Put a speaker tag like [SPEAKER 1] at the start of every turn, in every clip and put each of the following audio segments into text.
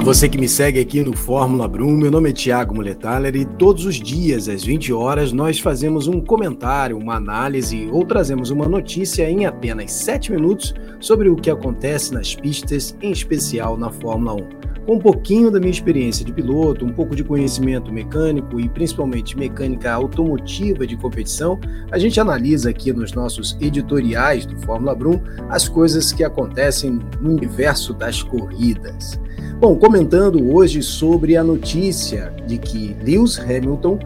[SPEAKER 1] Olá, você que me segue aqui no Fórmula Brum, meu nome é Thiago Muletaler e todos os dias às 20 horas nós fazemos um comentário, uma análise ou trazemos uma notícia em apenas 7 minutos sobre o que acontece nas pistas, em especial na Fórmula 1 com um pouquinho da minha experiência de piloto, um pouco de conhecimento mecânico e principalmente mecânica automotiva de competição, a gente analisa aqui nos nossos editoriais do Fórmula Brum as coisas que acontecem no universo das corridas. Bom, comentando hoje sobre a notícia de que Lewis Hamilton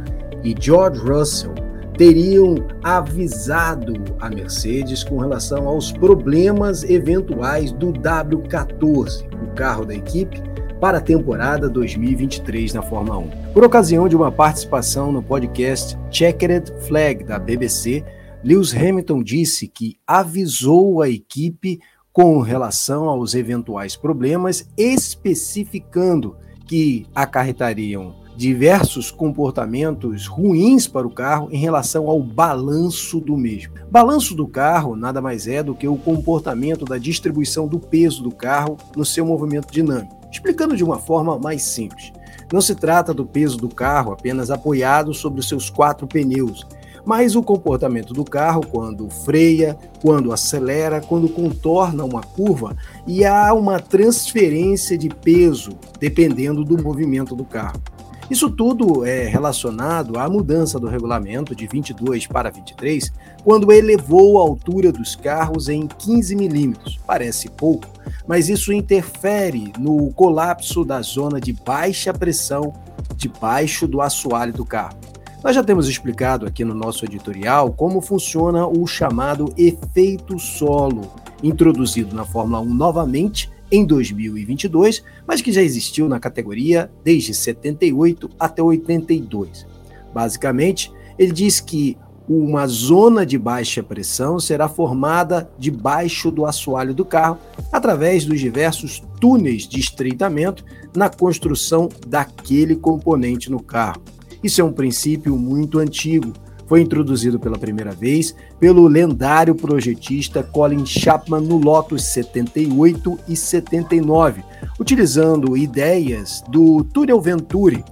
[SPEAKER 1] e George Russell teriam avisado a Mercedes com relação aos problemas eventuais do W14, o carro da equipe, para a temporada 2023 na Fórmula 1. Por ocasião de uma participação no podcast Checkered Flag da BBC, Lewis Hamilton disse que avisou a equipe com relação aos eventuais problemas, especificando que acarretariam diversos comportamentos ruins para o carro em relação ao balanço do mesmo. Balanço do carro nada mais é do que o comportamento da distribuição do peso do carro no seu movimento dinâmico. Explicando de uma forma mais simples, não se trata do peso do carro apenas apoiado sobre os seus quatro pneus, mas o comportamento do carro quando freia, quando acelera, quando contorna uma curva e há uma transferência de peso dependendo do movimento do carro. Isso tudo é relacionado à mudança do regulamento de 22 para 23, quando elevou a altura dos carros em 15 milímetros. Parece pouco, mas isso interfere no colapso da zona de baixa pressão debaixo do assoalho do carro. Nós já temos explicado aqui no nosso editorial como funciona o chamado efeito solo, introduzido na Fórmula 1 novamente em 2022, mas que já existiu na categoria desde 78 até 82. Basicamente, ele diz que uma zona de baixa pressão será formada debaixo do assoalho do carro através dos diversos túneis de estreitamento na construção daquele componente no carro. Isso é um princípio muito antigo, foi introduzido pela primeira vez pelo lendário projetista Colin Chapman no Lotus 78 e 79, utilizando ideias do Túnel Venturi,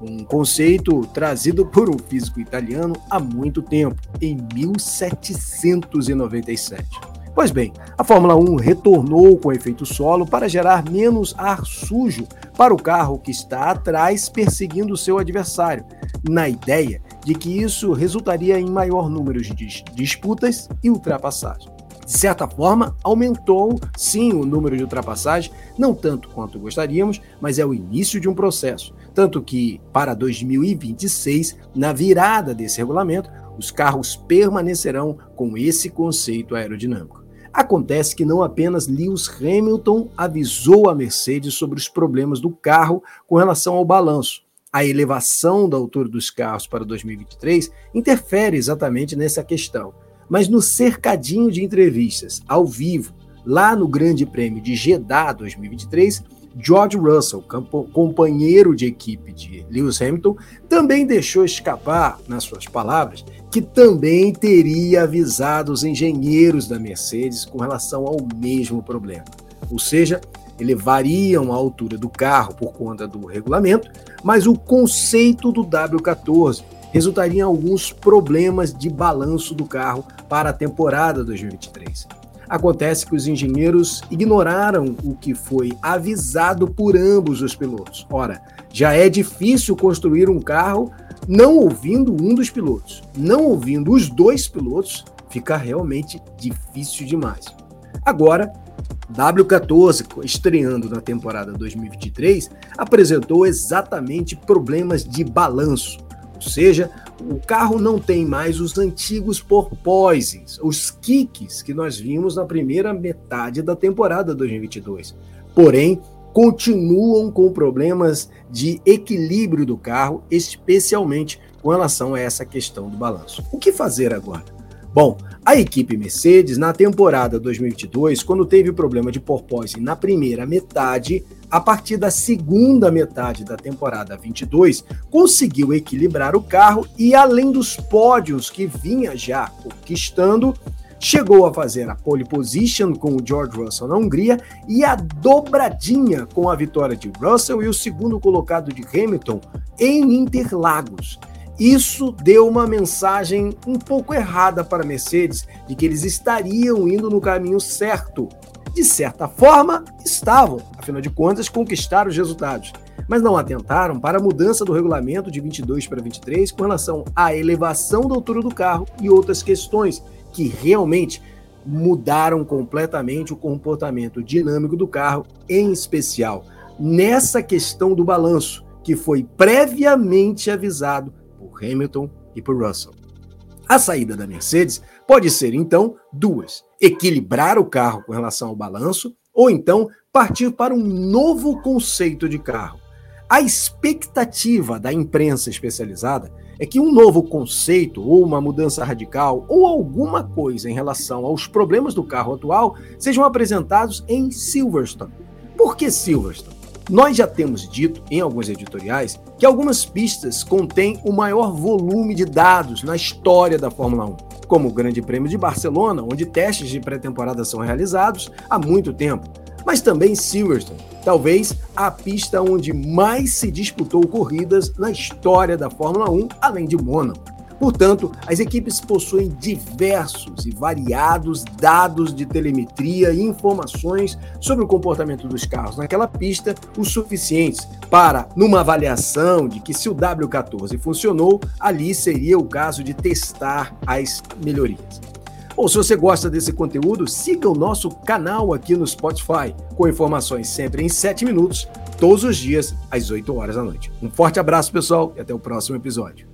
[SPEAKER 1] um conceito trazido por um físico italiano há muito tempo, em 1797. Pois bem, a Fórmula 1 retornou com efeito solo para gerar menos ar sujo para o carro que está atrás perseguindo seu adversário, na ideia de que isso resultaria em maior número de disputas e ultrapassagens. De certa forma, aumentou sim o número de ultrapassagens, não tanto quanto gostaríamos, mas é o início de um processo. Tanto que, para 2026, na virada desse regulamento, os carros permanecerão com esse conceito aerodinâmico. Acontece que não apenas Lewis Hamilton avisou a Mercedes sobre os problemas do carro com relação ao balanço, a elevação da altura dos carros para 2023 interfere exatamente nessa questão. Mas no cercadinho de entrevistas ao vivo, lá no Grande Prêmio de Jeddah 2023, George Russell, companheiro de equipe de Lewis Hamilton, também deixou escapar, nas suas palavras, que também teria avisado os engenheiros da Mercedes com relação ao mesmo problema. Ou seja, elevariam a altura do carro por conta do regulamento, mas o conceito do W14 resultaria em alguns problemas de balanço do carro para a temporada 2023. Acontece que os engenheiros ignoraram o que foi avisado por ambos os pilotos. Ora, já é difícil construir um carro não ouvindo um dos pilotos. Não ouvindo os dois pilotos fica realmente difícil demais. Agora, W14, estreando na temporada 2023, apresentou exatamente problemas de balanço, ou seja, o carro não tem mais os antigos porpoises, os kicks que nós vimos na primeira metade da temporada 2022. Porém, continuam com problemas de equilíbrio do carro, especialmente com relação a essa questão do balanço. O que fazer agora? Bom, a equipe Mercedes, na temporada 2022, quando teve o problema de porpoise na primeira metade, a partir da segunda metade da temporada 22, conseguiu equilibrar o carro e, além dos pódios que vinha já conquistando, chegou a fazer a pole position com o George Russell na Hungria e a dobradinha com a vitória de Russell e o segundo colocado de Hamilton em Interlagos. Isso deu uma mensagem um pouco errada para Mercedes de que eles estariam indo no caminho certo. De certa forma, estavam, afinal de contas, conquistaram os resultados, mas não atentaram para a mudança do regulamento de 22 para 23 com relação à elevação da altura do carro e outras questões que realmente mudaram completamente o comportamento dinâmico do carro, em especial nessa questão do balanço, que foi previamente avisado Hamilton e por Russell. A saída da Mercedes pode ser, então, duas: equilibrar o carro com relação ao balanço, ou então partir para um novo conceito de carro. A expectativa da imprensa especializada é que um novo conceito, ou uma mudança radical, ou alguma coisa em relação aos problemas do carro atual sejam apresentados em Silverstone. Por que Silverstone? Nós já temos dito em alguns editoriais que algumas pistas contêm o maior volume de dados na história da Fórmula 1, como o Grande Prêmio de Barcelona, onde testes de pré-temporada são realizados há muito tempo, mas também Silverstone, talvez a pista onde mais se disputou corridas na história da Fórmula 1, além de Mônaco. Portanto, as equipes possuem diversos e variados dados de telemetria e informações sobre o comportamento dos carros naquela pista, o suficientes para, numa avaliação de que se o W14 funcionou, ali seria o caso de testar as melhorias. Ou se você gosta desse conteúdo, siga o nosso canal aqui no Spotify, com informações sempre em 7 minutos, todos os dias, às 8 horas da noite. Um forte abraço, pessoal, e até o próximo episódio.